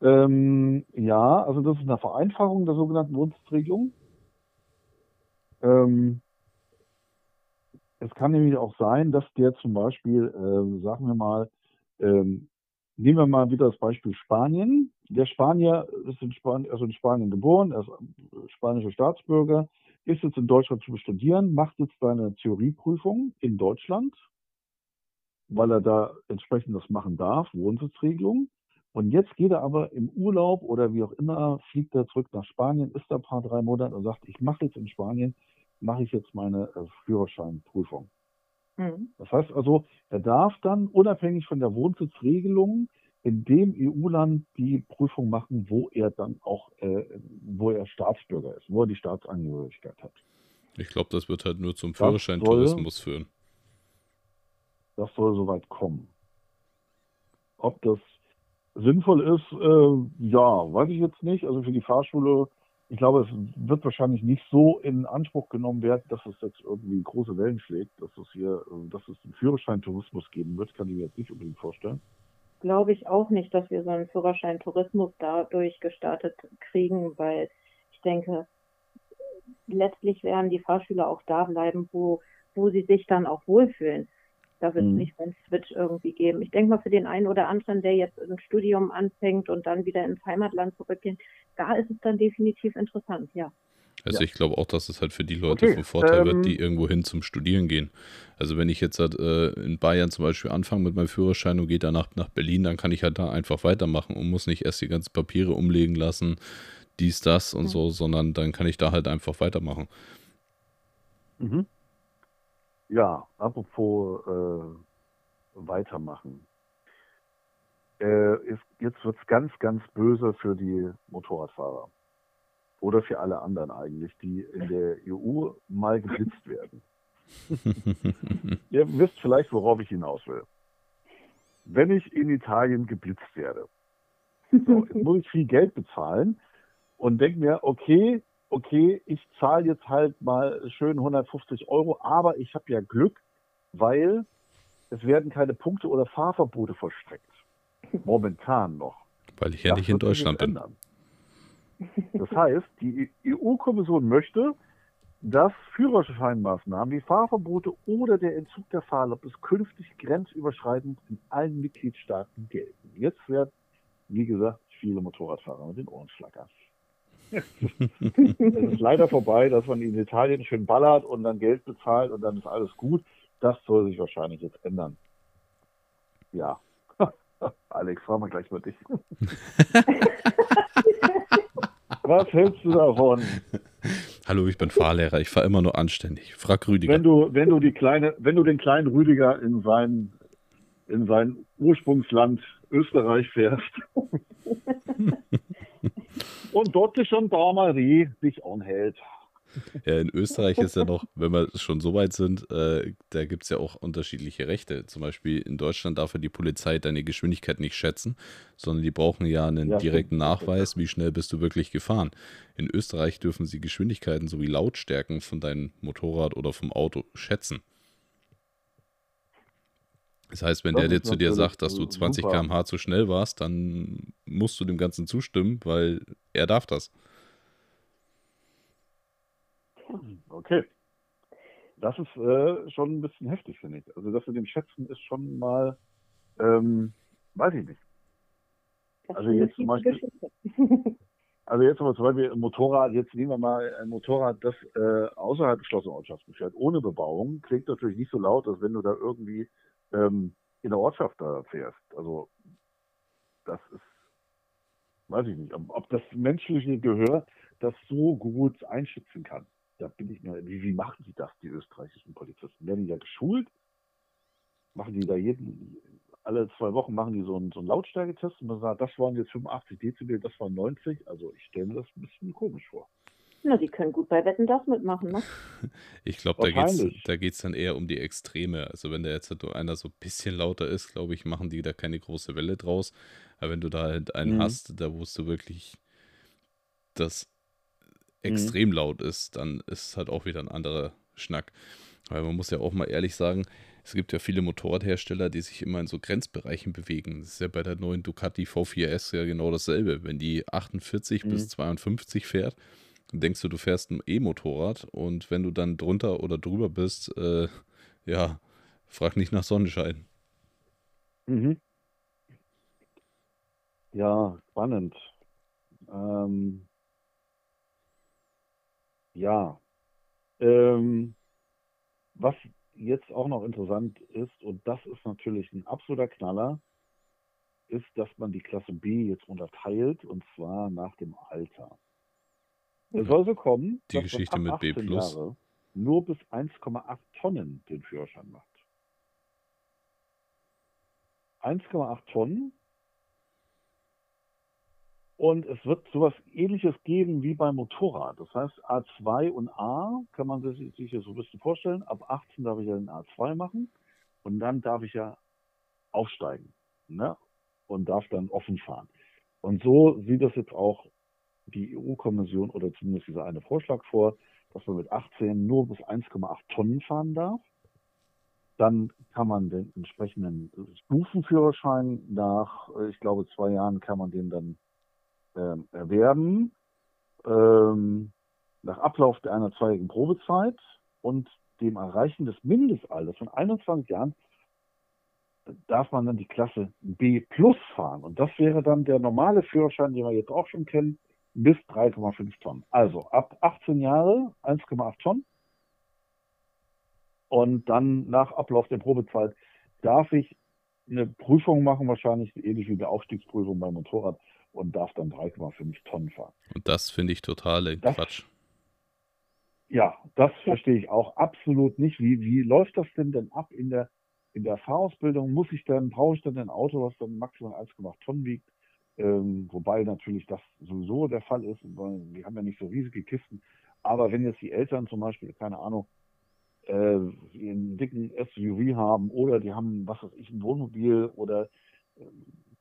Ähm, ja, also das ist eine Vereinfachung der sogenannten Wohnsitzregelung. Ähm, es kann nämlich auch sein, dass der zum Beispiel, äh, sagen wir mal, ähm, nehmen wir mal wieder das Beispiel Spanien. Der Spanier ist in Spanien, also in Spanien geboren, er ist spanischer Staatsbürger, ist jetzt in Deutschland zu studieren, macht jetzt seine Theorieprüfung in Deutschland, weil er da entsprechend das machen darf, Wohnsitzregelung. Und jetzt geht er aber im Urlaub oder wie auch immer, fliegt er zurück nach Spanien, ist da ein paar drei Monate und sagt, ich mache jetzt in Spanien, mache ich jetzt meine äh, Führerscheinprüfung. Mhm. Das heißt also, er darf dann unabhängig von der Wohnsitzregelung in dem EU-Land die Prüfung machen, wo er dann auch, äh, wo er Staatsbürger ist, wo er die Staatsangehörigkeit hat. Ich glaube, das wird halt nur zum Führerscheintourismus führen. Das soll soweit kommen. Ob das sinnvoll ist, äh, ja, weiß ich jetzt nicht. Also für die Fahrschule ich glaube, es wird wahrscheinlich nicht so in Anspruch genommen werden, dass es jetzt irgendwie große Wellen schlägt, dass es hier, dass es einen Führerscheintourismus geben wird, kann ich mir jetzt nicht unbedingt vorstellen. Glaube ich auch nicht, dass wir so einen Führerscheintourismus dadurch gestartet kriegen, weil ich denke, letztlich werden die Fahrschüler auch da bleiben, wo, wo sie sich dann auch wohlfühlen. Da wird es mhm. nicht so einen Switch irgendwie geben. Ich denke mal, für den einen oder anderen, der jetzt ein Studium anfängt und dann wieder ins Heimatland zurückgeht, da ist es dann definitiv interessant, ja. Also ja. ich glaube auch, dass es halt für die Leute okay, von Vorteil ähm, wird, die irgendwo hin zum Studieren gehen. Also wenn ich jetzt halt, äh, in Bayern zum Beispiel anfange mit meinem Führerschein und gehe danach nach Berlin, dann kann ich halt da einfach weitermachen und muss nicht erst die ganzen Papiere umlegen lassen, dies, das und mhm. so, sondern dann kann ich da halt einfach weitermachen. Mhm. Ja, apropos äh, weitermachen. Äh, ist, jetzt wird es ganz, ganz böse für die Motorradfahrer oder für alle anderen eigentlich, die in der EU mal geblitzt werden. Ihr wisst vielleicht, worauf ich hinaus will. Wenn ich in Italien geblitzt werde, so, jetzt muss ich viel Geld bezahlen und denke mir, okay, okay, ich zahle jetzt halt mal schön 150 Euro, aber ich habe ja Glück, weil es werden keine Punkte oder Fahrverbote vollstreckt. Momentan noch. Weil ich ja das nicht in Deutschland bin. Ändern. Das heißt, die EU-Kommission möchte, dass Führerscheinmaßnahmen wie Fahrverbote oder der Entzug der Fahrerlaubnis künftig grenzüberschreitend in allen Mitgliedstaaten gelten. Jetzt werden, wie gesagt, viele Motorradfahrer mit den Ohren schlackern. Es ist leider vorbei, dass man in Italien schön ballert und dann Geld bezahlt und dann ist alles gut. Das soll sich wahrscheinlich jetzt ändern. Ja. Alex, fragen wir gleich mal dich. Was hältst du davon? Hallo, ich bin Fahrlehrer. Ich fahre immer nur anständig. Frag Rüdiger. Wenn du, wenn du die kleine, wenn du den kleinen Rüdiger in sein, in sein Ursprungsland Österreich fährst und dort die Gendarmerie dich anhält. Ja, in Österreich ist ja noch, wenn wir schon so weit sind, äh, da gibt es ja auch unterschiedliche Rechte. Zum Beispiel in Deutschland darf ja die Polizei deine Geschwindigkeit nicht schätzen, sondern die brauchen ja einen ja, direkten Nachweis, wie schnell bist du wirklich gefahren. In Österreich dürfen sie Geschwindigkeiten sowie Lautstärken von deinem Motorrad oder vom Auto schätzen. Das heißt, wenn das der dir zu dir sagt, dass du 20 km/h zu schnell warst, dann musst du dem Ganzen zustimmen, weil er darf das. Okay. Das ist äh, schon ein bisschen heftig, finde ich. Also das mit dem Schätzen ist schon mal, ähm, weiß ich nicht. Das also jetzt zum Beispiel, also jetzt aber zum Beispiel ein Motorrad, jetzt nehmen wir mal ein Motorrad, das äh, außerhalb geschlossener Ortschaften fährt, ohne Bebauung, klingt natürlich nicht so laut, als wenn du da irgendwie ähm, in der Ortschaft da fährst. Also das ist, weiß ich nicht, ob das menschliche Gehör das so gut einschätzen kann da bin ich mir, wie, wie machen die das, die österreichischen Polizisten? Werden die da geschult? Machen die da jeden, alle zwei Wochen machen die so einen, so einen Lautstärketest und man sagt, das waren jetzt 85 Dezibel, das waren 90. Also ich stelle mir das ein bisschen komisch vor. Na, die können gut bei Wetten das mitmachen, ne? Ich glaube, da geht es da geht's dann eher um die Extreme. Also wenn da jetzt halt einer so ein bisschen lauter ist, glaube ich, machen die da keine große Welle draus. Aber wenn du da halt einen mhm. hast, da wo du wirklich das Mhm. extrem mhm. laut ist, dann ist es halt auch wieder ein anderer Schnack. Weil man muss ja auch mal ehrlich sagen, es gibt ja viele Motorradhersteller, die sich immer in so Grenzbereichen bewegen. Das ist ja bei der neuen Ducati V4S ja genau dasselbe. Wenn die 48 mhm. bis 52 fährt, denkst du, du fährst ein E-Motorrad und wenn du dann drunter oder drüber bist, äh, ja, frag nicht nach Sonnenschein. Mhm. Ja, spannend. Ähm, ja. Ähm, was jetzt auch noch interessant ist, und das ist natürlich ein absoluter Knaller, ist, dass man die Klasse B jetzt unterteilt, und zwar nach dem Alter. Es hm. soll so kommen, die dass Geschichte mit B plus nur bis 1,8 Tonnen den Führerschein macht. 1,8 Tonnen und es wird sowas ähnliches geben wie beim Motorrad. Das heißt, A2 und A kann man sich, sich so ein bisschen vorstellen. Ab 18 darf ich ja den A2 machen und dann darf ich ja aufsteigen ne? und darf dann offen fahren. Und so sieht das jetzt auch die EU-Kommission oder zumindest dieser eine Vorschlag vor, dass man mit 18 nur bis 1,8 Tonnen fahren darf. Dann kann man den entsprechenden Stufenführerschein nach, ich glaube, zwei Jahren kann man den dann äh, erwerben ähm, nach Ablauf der einer zweijährigen Probezeit und dem Erreichen des Mindestalters von 21 Jahren darf man dann die Klasse B plus fahren. Und das wäre dann der normale Führerschein, den wir jetzt auch schon kennen, bis 3,5 Tonnen. Also ab 18 Jahre 1,8 Tonnen. Und dann nach Ablauf der Probezeit darf ich eine Prüfung machen, wahrscheinlich ähnlich wie eine Aufstiegsprüfung beim Motorrad und darf dann 3,5 Tonnen fahren. Und das finde ich total Quatsch. Ja, das verstehe ich auch absolut nicht. Wie, wie läuft das denn denn ab in der, in der Fahrausbildung? Muss ich dann, brauche ich dann ein Auto, was dann maximal 1,8 Tonnen wiegt? Ähm, wobei natürlich das sowieso der Fall ist, weil wir haben ja nicht so riesige Kisten. Aber wenn jetzt die Eltern zum Beispiel, keine Ahnung, äh, einen dicken SUV haben oder die haben, was weiß ich, ein Wohnmobil oder äh,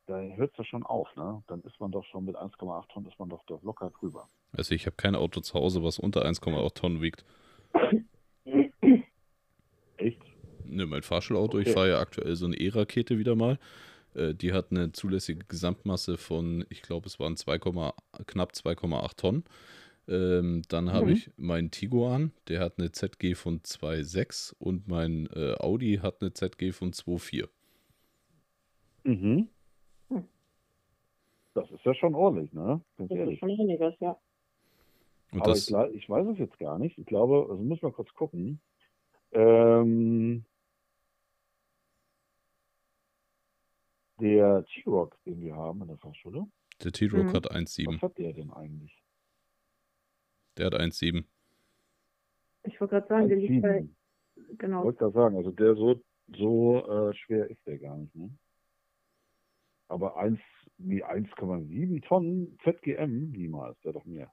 da hört es ja schon auf, ne? Dann ist man doch schon mit 1,8 Tonnen, ist man doch, doch locker drüber. Also ich habe kein Auto zu Hause, was unter 1,8 Tonnen wiegt. Echt? Ne, mein Fahrschulauto, okay. ich fahre ja aktuell so eine E-Rakete wieder mal. Äh, die hat eine zulässige Gesamtmasse von, ich glaube, es waren 2, knapp 2,8 Tonnen. Ähm, dann habe mhm. ich meinen Tiguan, der hat eine ZG von 2,6 und mein äh, Audi hat eine ZG von 2,4. Mhm. Das ist ja schon ordentlich, ne? Ganz das ehrlich. ist schon einiges, ja. Und Aber ich, ich, weiß es jetzt gar nicht. Ich glaube, also muss mal kurz gucken. Ähm, der T-Rock, den wir haben in der Fachschule. Der T-Rock mhm. hat 1,7. Was hat der denn eigentlich? Der hat 1,7. Ich wollte gerade sagen, der liegt bei. Genau. Ich wollte gerade sagen, also der so, so äh, schwer ist der gar nicht, ne? Aber 1, wie 1,7 Tonnen ZGM, niemals, der doch mehr.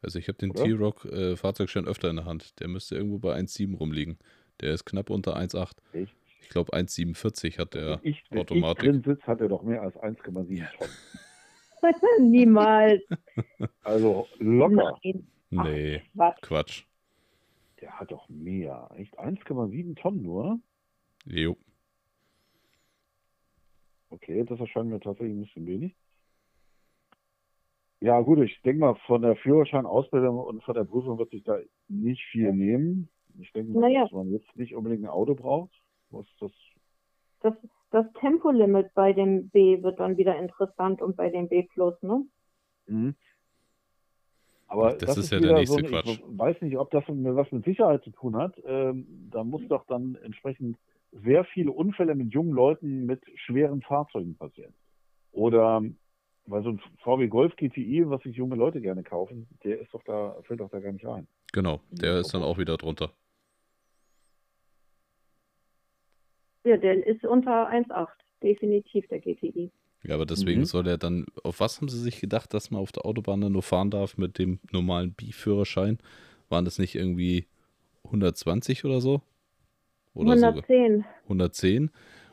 Also ich habe den T-Rock äh, Fahrzeugschein öfter in der Hand. Der müsste irgendwo bei 1,7 rumliegen. Der ist knapp unter 1,8. Echt? Ich glaube 1,47 hat der wenn ich, wenn Automatik. Wenn ich drin sitze, hat er doch mehr als 1,7 Tonnen. Niemals. Also locker. Nein. Nee, Ach, Quatsch. Quatsch. Der hat doch mehr. Echt 1,7 Tonnen nur? Jo. Okay, das erscheint mir tatsächlich ein bisschen wenig. Ja, gut, ich denke mal, von der Führerscheinausbildung und von der Prüfung wird sich da nicht viel nehmen. Ich denke mal, naja. dass man jetzt nicht unbedingt ein Auto braucht. Was das das, das Tempolimit bei dem B wird dann wieder interessant und bei dem B Plus, ne? Mhm. Aber das, das ist, ist ja der nächste so, Quatsch. Ich weiß nicht, ob das was mit Sicherheit zu tun hat. Ähm, da muss doch dann entsprechend sehr viele Unfälle mit jungen Leuten mit schweren Fahrzeugen passieren. Oder weil so ein VW Golf GTI, was sich junge Leute gerne kaufen, der ist doch da, fällt doch da gar nicht rein. Genau, der ist dann auch wieder drunter. Ja, der ist unter 1,8, definitiv der GTI. Ja, aber deswegen mhm. soll er dann, auf was haben sie sich gedacht, dass man auf der Autobahn dann nur fahren darf mit dem normalen B-Führerschein? Waren das nicht irgendwie 120 oder so? Oder 110. Sogar? 110.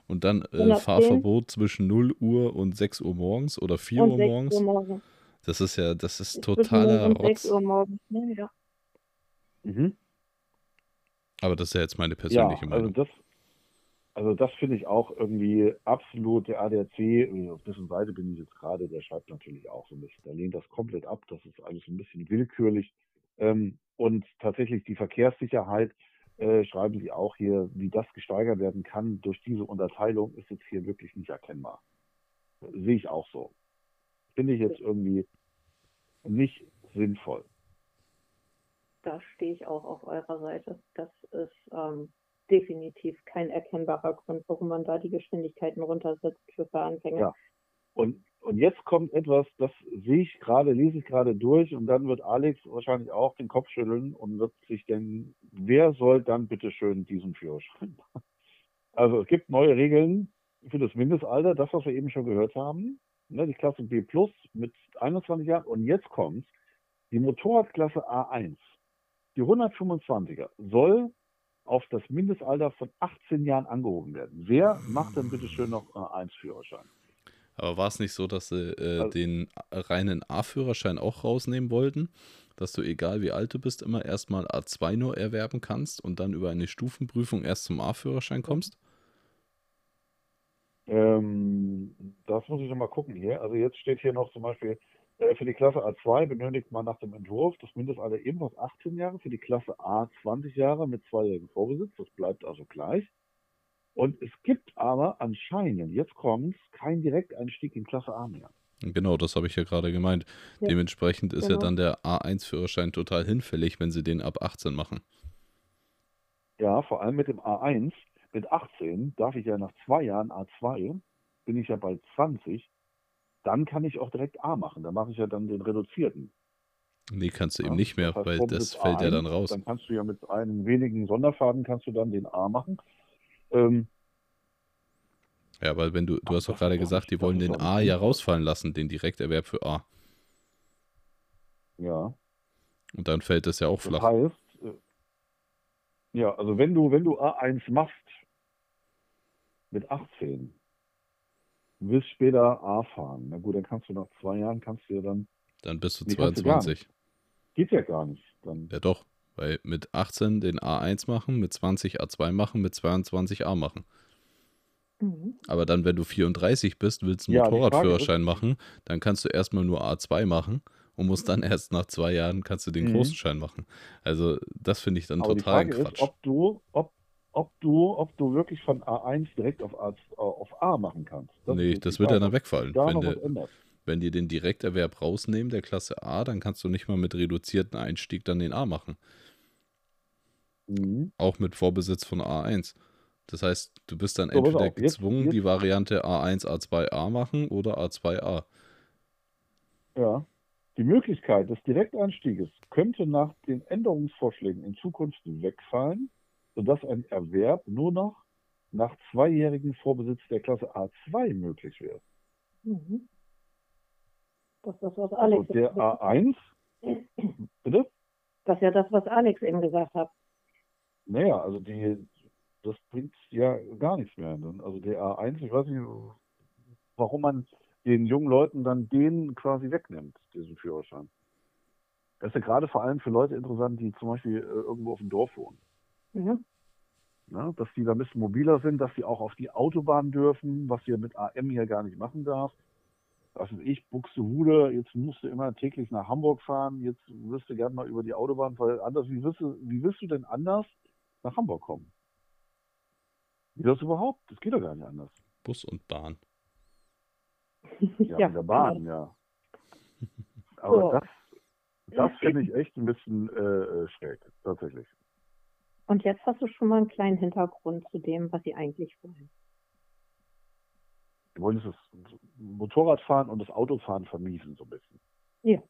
Und dann äh, Fahrverbot zwischen 0 Uhr und 6 Uhr morgens oder 4 und Uhr morgens. Uhr morgens. Das ist ja, das ist totaler Rotz. 6 Uhr morgens, ne? ja. Mhm. Aber das ist ja jetzt meine persönliche ja, also Meinung. Das, also das finde ich auch irgendwie absolut der ADAC, auf dessen Seite bin ich jetzt gerade, der schreibt natürlich auch so ein bisschen, der lehnt das komplett ab, das ist alles ein bisschen willkürlich. Ähm, und tatsächlich die Verkehrssicherheit, äh, schreiben sie auch hier, wie das gesteigert werden kann durch diese Unterteilung, ist jetzt hier wirklich nicht erkennbar. Sehe ich auch so. Finde ich jetzt irgendwie nicht sinnvoll. Da stehe ich auch auf eurer Seite. Das ist ähm, definitiv kein erkennbarer Grund, warum man da die Geschwindigkeiten runtersetzt für Fahranfänger. Ja. Und, und jetzt kommt etwas, das sehe ich gerade, lese ich gerade durch und dann wird Alex wahrscheinlich auch den Kopf schütteln und wird sich denken, wer soll dann bitte schön diesen Führerschein machen? Also es gibt neue Regeln für das Mindestalter, das, was wir eben schon gehört haben, ne, die Klasse B Plus mit 21 Jahren und jetzt kommt die Motorradklasse A1, die 125er, soll auf das Mindestalter von 18 Jahren angehoben werden. Wer macht denn bitte schön noch A1-Führerschein? Aber war es nicht so, dass sie äh, also, den reinen A-Führerschein auch rausnehmen wollten? Dass du, egal wie alt du bist, immer erstmal A2 nur erwerben kannst und dann über eine Stufenprüfung erst zum A-Führerschein kommst? Ähm, das muss ich nochmal gucken hier. Also jetzt steht hier noch zum Beispiel, äh, für die Klasse A2 benötigt man nach dem Entwurf das Mindestalter ebenfalls 18 Jahre, für die Klasse A 20 Jahre mit zweijährigem Vorbesitz. Das bleibt also gleich. Und es gibt aber anscheinend, jetzt kommt's, keinen Direkteinstieg in Klasse A mehr. Genau, das habe ich ja gerade gemeint. Ja, Dementsprechend ist genau. ja dann der A1-Führerschein total hinfällig, wenn sie den ab 18 machen. Ja, vor allem mit dem A1. Mit 18 darf ich ja nach zwei Jahren A2, bin ich ja bald 20, dann kann ich auch direkt A machen. Da mache ich ja dann den reduzierten. Nee, kannst du ja, eben nicht mehr, das heißt, weil das fällt A1, ja dann raus. Dann kannst du ja mit einem wenigen Sonderfaden kannst du dann den A machen. Ähm, ja, weil wenn du, du hast doch gerade gesagt, die wollen den A ja rausfallen lassen, den Direkterwerb für A. Ja. Und dann fällt das ja auch flach. Das heißt, äh, ja, also wenn du, wenn du A1 machst mit 18, willst später A fahren. Na gut, dann kannst du nach zwei Jahren kannst du ja dann. Dann bist du nee, 22. Du Geht ja gar nicht. Dann. Ja doch, weil mit 18 den A1 machen, mit 20 A2 machen, mit 22 A machen. Mhm. Aber dann, wenn du 34 bist, willst einen ja, Motorradführerschein machen, dann kannst du erstmal nur A2 machen und musst dann erst nach zwei Jahren kannst du den mhm. großen Schein machen. Also das finde ich dann Aber total die Frage Quatsch. Ist, ob du, ob, ob du, ob du wirklich von A1 direkt auf A, auf A machen kannst. Das nee, das wird ja dann wegfallen. Da wenn, de, wenn die den Direkterwerb rausnehmen der Klasse A, dann kannst du nicht mal mit reduzierten Einstieg dann den A machen. Mhm. Auch mit Vorbesitz von A1. Das heißt, du bist dann so, entweder gezwungen, jetzt, die Variante A1, A2A machen oder A2A. Ja. Die Möglichkeit des Direktanstieges könnte nach den Änderungsvorschlägen in Zukunft wegfallen, sodass ein Erwerb nur noch nach zweijährigem Vorbesitz der Klasse A2 möglich wäre. Mhm. Das ist das, was Alex Und der A1, bitte? Das ist ja das, was Alex eben gesagt hat. Naja, also die, das bringt ja gar nichts mehr. Also der A1, ich weiß nicht, warum man den jungen Leuten dann den quasi wegnimmt, diesen Führerschein. Das ist ja gerade vor allem für Leute interessant, die zum Beispiel äh, irgendwo auf dem Dorf wohnen. Mhm. Ja, dass die da ein bisschen mobiler sind, dass sie auch auf die Autobahn dürfen, was ihr mit AM hier gar nicht machen darf. Was weiß ich, Buxtehude, jetzt musst du immer täglich nach Hamburg fahren, jetzt wirst du gerne mal über die Autobahn, weil anders, wie willst du, wie willst du denn anders nach Hamburg kommen? Wie das überhaupt? Das geht doch gar nicht anders. Bus und Bahn. Ja, ja. in der Bahn, ja. Aber oh. das, das finde ich echt ein bisschen äh, äh, schräg, tatsächlich. Und jetzt hast du schon mal einen kleinen Hintergrund zu dem, was sie eigentlich wollen. Sie wollen das Motorradfahren und das Autofahren vermiesen, so ein bisschen. Ja.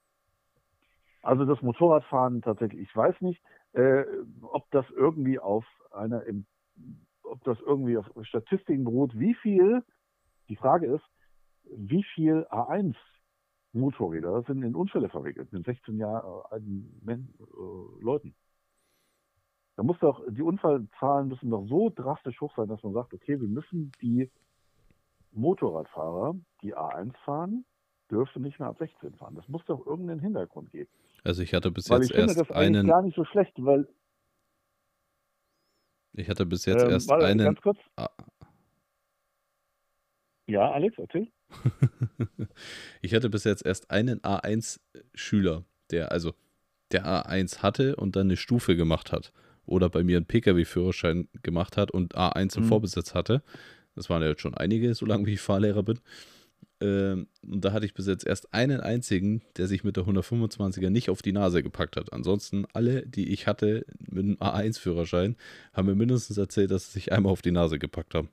Also das Motorradfahren tatsächlich, ich weiß nicht, äh, ob das irgendwie auf einer im ob das irgendwie auf Statistiken beruht, wie viel, die Frage ist, wie viel A1 Motorräder sind in Unfälle verwickelt mit 16 Jahre alten äh, Leuten. Da muss doch, die Unfallzahlen müssen doch so drastisch hoch sein, dass man sagt, okay, wir müssen die Motorradfahrer, die A1 fahren, dürfen nicht mehr ab 16 fahren. Das muss doch irgendeinen Hintergrund geben. Also ich hatte bis weil jetzt erst finde das einen gar nicht so schlecht, weil ich hatte bis jetzt ähm, erst warte, einen. Ganz kurz. Ah. Ja, Alex, erzähl. ich hatte bis jetzt erst einen A1-Schüler, der also der A1 hatte und dann eine Stufe gemacht hat. Oder bei mir einen Pkw-Führerschein gemacht hat und A1 im mhm. Vorbesitz hatte. Das waren ja jetzt schon einige, solange ich Fahrlehrer bin. Ähm, und da hatte ich bis jetzt erst einen einzigen, der sich mit der 125er nicht auf die Nase gepackt hat. Ansonsten alle, die ich hatte mit einem A1-Führerschein, haben mir mindestens erzählt, dass sie sich einmal auf die Nase gepackt haben.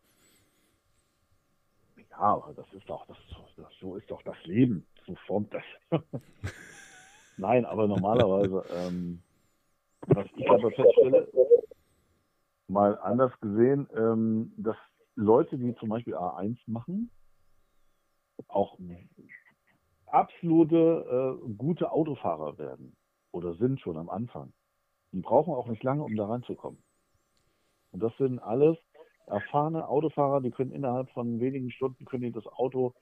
Ja, aber das ist doch, das, das so ist doch das Leben. So formt das. Nein, aber normalerweise, ähm, was ich aber feststelle, mal anders gesehen, ähm, dass Leute, die zum Beispiel A1 machen, auch absolute äh, gute Autofahrer werden oder sind schon am Anfang. Die brauchen auch nicht lange, um da reinzukommen. Und das sind alles erfahrene Autofahrer, die können innerhalb von wenigen Stunden können die das Auto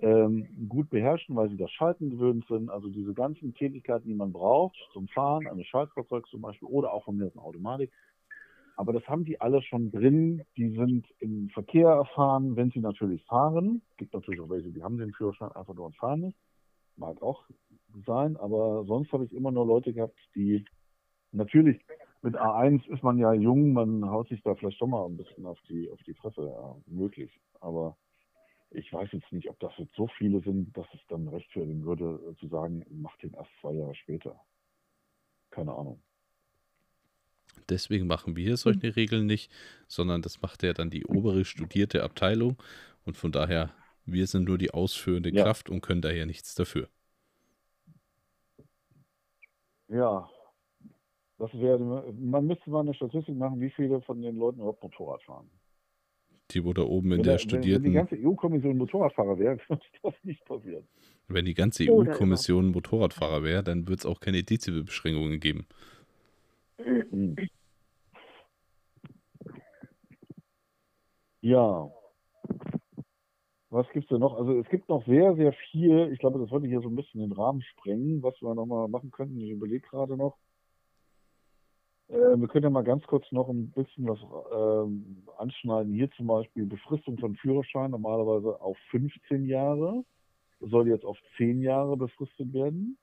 ähm, gut beherrschen, weil sie das Schalten gewöhnt sind. Also diese ganzen Tätigkeiten, die man braucht zum Fahren, eines Schaltfahrzeugs zum Beispiel oder auch von mir aus Automatik, aber das haben die alle schon drin. Die sind im Verkehr erfahren, wenn sie natürlich fahren. Gibt natürlich auch welche, die haben den Führerschein einfach nur und fahren nicht. Mag auch sein, aber sonst habe ich immer nur Leute gehabt, die natürlich mit A1 ist man ja jung, man haut sich da vielleicht schon mal ein bisschen auf die, auf die Fresse, ja, möglich. Aber ich weiß jetzt nicht, ob das jetzt so viele sind, dass es dann rechtfertigen würde, äh, zu sagen, mach den erst zwei Jahre später. Keine Ahnung. Deswegen machen wir solche hm. Regeln nicht, sondern das macht ja dann die obere studierte Abteilung und von daher, wir sind nur die ausführende ja. Kraft und können daher nichts dafür. Ja, das wäre, man müsste mal eine Statistik machen, wie viele von den Leuten überhaupt Motorrad fahren. Die, wo da oben in wenn der studierten. Wenn die ganze EU-Kommission Motorradfahrer wäre, würde das nicht passieren. Wenn die ganze EU-Kommission Motorradfahrer wäre, dann würde es auch keine Dezibelbeschränkungen geben. Ja. Was gibt es denn noch? Also es gibt noch sehr, sehr viel. Ich glaube, das wollte hier so ein bisschen den Rahmen sprengen, was wir nochmal machen könnten. Ich überlege gerade noch. Äh, wir können ja mal ganz kurz noch ein bisschen was äh, anschneiden. Hier zum Beispiel Befristung von Führerschein normalerweise auf 15 Jahre. Soll jetzt auf 10 Jahre befristet werden.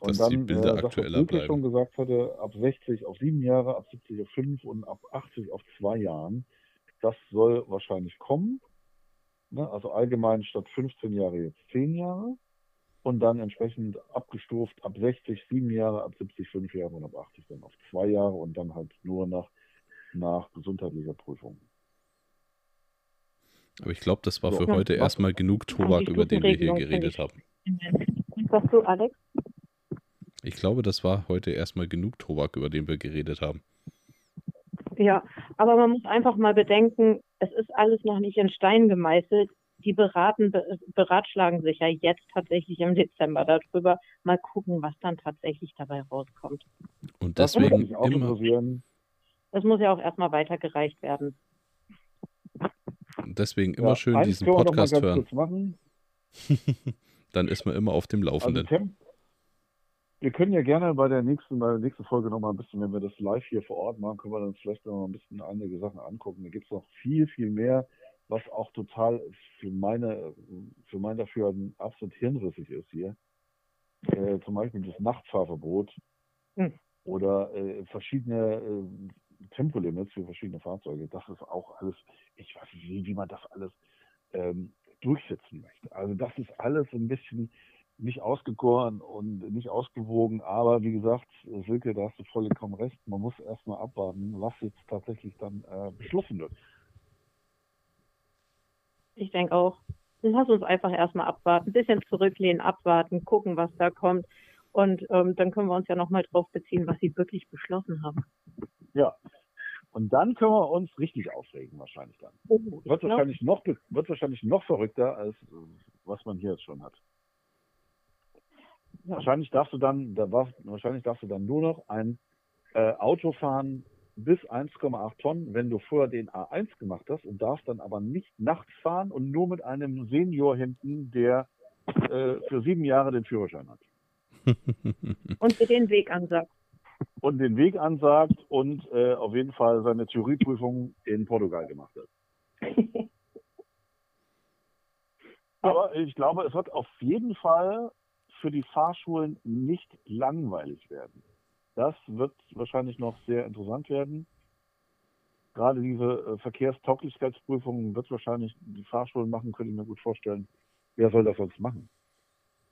Und Dass dann, die Bilder äh, aktueller bleiben. schon gesagt hatte, ab 60 auf 7 Jahre, ab 70 auf 5 und ab 80 auf 2 Jahren. Das soll wahrscheinlich kommen. Ne? Also allgemein statt 15 Jahre jetzt 10 Jahre und dann entsprechend abgestuft ab 60 sieben Jahre, ab 70 fünf Jahre und ab 80 dann auf zwei Jahre und dann halt nur nach, nach gesundheitlicher Prüfung. Aber ich glaube, das war so, für ja, heute erstmal genug Tobak, über den wir hier geredet haben. Was du, Alex? Ich glaube, das war heute erstmal genug Tobak, über den wir geredet haben. Ja, aber man muss einfach mal bedenken, es ist alles noch nicht in Stein gemeißelt die beraten, beratschlagen sich ja jetzt tatsächlich im Dezember darüber. Mal gucken, was dann tatsächlich dabei rauskommt. Und deswegen das immer. Das muss ja auch erstmal weitergereicht werden. Deswegen immer ja, schön diesen Podcast hören. dann ist man immer auf dem Laufenden. Also, wir können ja gerne bei der nächsten, bei der nächsten Folge noch mal ein bisschen, wenn wir das live hier vor Ort machen, können wir dann vielleicht noch ein bisschen einige Sachen angucken. Da gibt es noch viel, viel mehr was auch total für meine, für mein Dafürhalten absolut hirnrissig ist hier. Äh, zum Beispiel das Nachtfahrverbot hm. oder äh, verschiedene äh, Tempolimits für verschiedene Fahrzeuge. Das ist auch alles, ich weiß nicht, wie, wie man das alles ähm, durchsetzen möchte. Also das ist alles ein bisschen nicht ausgegoren und nicht ausgewogen, aber wie gesagt, Silke, da hast du vollkommen recht, man muss erstmal abwarten, was jetzt tatsächlich dann äh, beschlossen wird. Ich denke auch. Lass uns einfach erstmal abwarten, ein bisschen zurücklehnen, abwarten, gucken, was da kommt. Und ähm, dann können wir uns ja nochmal drauf beziehen, was sie wirklich beschlossen haben. Ja. Und dann können wir uns richtig aufregen, wahrscheinlich dann. Oh, wird, wahrscheinlich noch, wird wahrscheinlich noch verrückter, als was man hier jetzt schon hat. Ja. Wahrscheinlich darfst du dann, da war, wahrscheinlich darfst du dann nur noch ein äh, Auto fahren, bis 1,8 Tonnen, wenn du vorher den A1 gemacht hast und darfst dann aber nicht nachts fahren und nur mit einem Senior hinten, der äh, für sieben Jahre den Führerschein hat. und dir den Weg ansagt. Und den Weg ansagt und äh, auf jeden Fall seine Theorieprüfung in Portugal gemacht hat. aber ich glaube, es wird auf jeden Fall für die Fahrschulen nicht langweilig werden. Das wird wahrscheinlich noch sehr interessant werden. Gerade diese äh, Verkehrstauglichkeitsprüfungen wird wahrscheinlich die Fahrschulen machen, könnte ich mir gut vorstellen. Wer soll das sonst machen?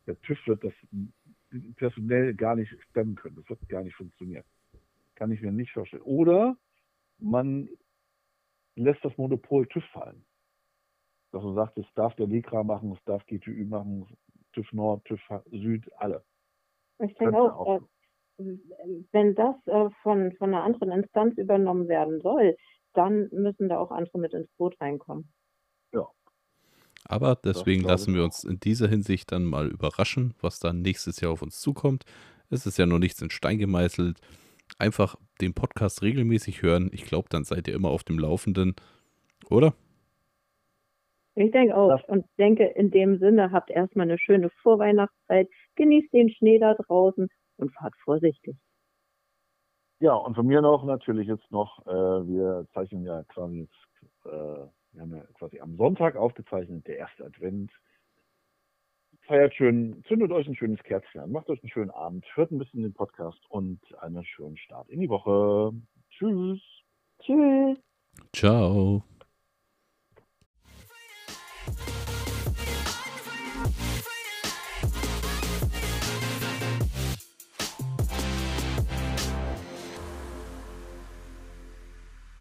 Der TÜV wird das personell gar nicht stemmen können. Das wird gar nicht funktionieren. Kann ich mir nicht vorstellen. Oder man lässt das Monopol TÜV fallen. Dass man sagt, es darf der LEGRA machen, es darf GTÜ machen, TÜV Nord, TÜV Süd, alle. Ich denke auch, auch wenn das äh, von, von einer anderen Instanz übernommen werden soll, dann müssen da auch andere mit ins Boot reinkommen. Ja. Aber deswegen lassen wir uns in dieser Hinsicht dann mal überraschen, was dann nächstes Jahr auf uns zukommt. Es ist ja noch nichts in Stein gemeißelt. Einfach den Podcast regelmäßig hören. Ich glaube, dann seid ihr immer auf dem Laufenden, oder? Ich denke auch. Und denke, in dem Sinne habt erstmal eine schöne Vorweihnachtszeit. Genießt den Schnee da draußen und fahrt vorsichtig. Ja, und von mir noch natürlich jetzt noch, äh, wir zeichnen ja quasi jetzt, äh, wir haben ja quasi am Sonntag aufgezeichnet, der erste Advent. Feiert schön, zündet euch ein schönes Kerzchen an, macht euch einen schönen Abend, hört ein bisschen den Podcast und einen schönen Start in die Woche. Tschüss. Tschüss. Ciao.